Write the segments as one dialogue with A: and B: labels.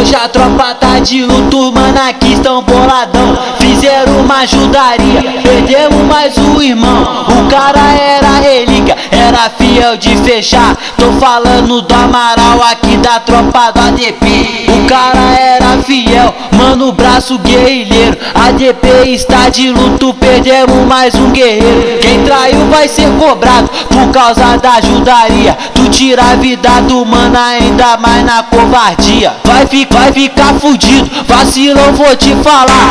A: a tropa tá de luto, mano, aqui estão boladão. Fizeram uma ajudaria, perdemos mais um irmão. O cara era relíquia, era fiel de fechar. Tô falando do Amaral aqui da tropa do ADP. O cara fiel, mano, braço guerrilheiro. ADP está de luto, perdemos mais um guerreiro. Quem traiu vai ser cobrado por causa da ajudaria. Tu tira a vida do mano ainda mais na covardia. Vai, fi, vai ficar fudido, vacilão vou te falar.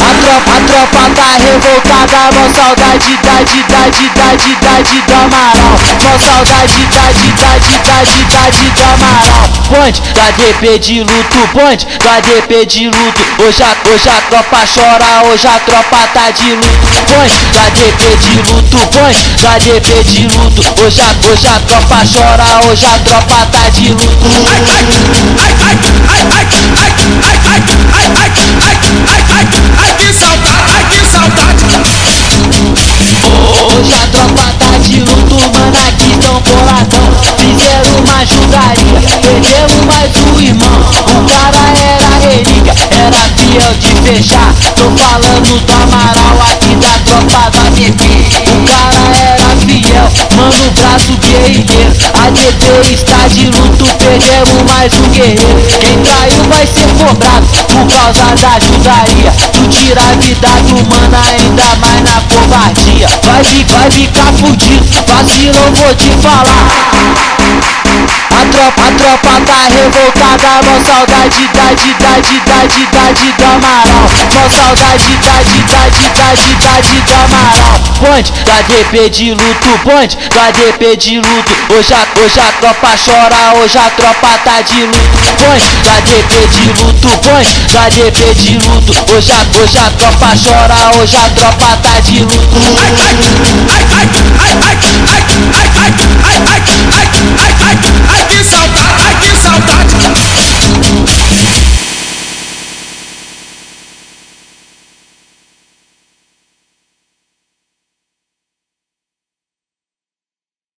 A: A tropa, a tropa tá revoltada, mó saudade da idade, da idade do Amaral. Mó saudade da idade, da idade do Amaral. Ponte da DP de luto, ponte da DP de luto. Hoje a, hoje a tropa chora, hoje a tropa tá de luto. Ponte da DP de luto, ponte da DP de luto. Hoje a, hoje a tropa chora, hoje a tropa tá de luto. Fiel de fechar Tô falando do Amaral aqui da tropa da ADP O cara era fiel, mano, braço guerrilheiro ADP está de luto, perdemos mais um guerreiro. Quem traiu vai ser cobrado por causa da ajudaria Tu tira a vida do mano ainda mais na covardia. Vai, vai ficar fudido, vacilão vou te falar. a tropa, tá revoltada, mó saudade da idade, da idade do Amaral. Mó saudade da idade, da idade do Amaral. Ponte da DP de luto, ponte da DP de luto. Hoje a, hoje a tropa chora, hoje a tropa tá de luto. Ponte da DP de luto, ponte da DP de luto. Hoje a, hoje a tropa chora, hoje a tropa tá de luto.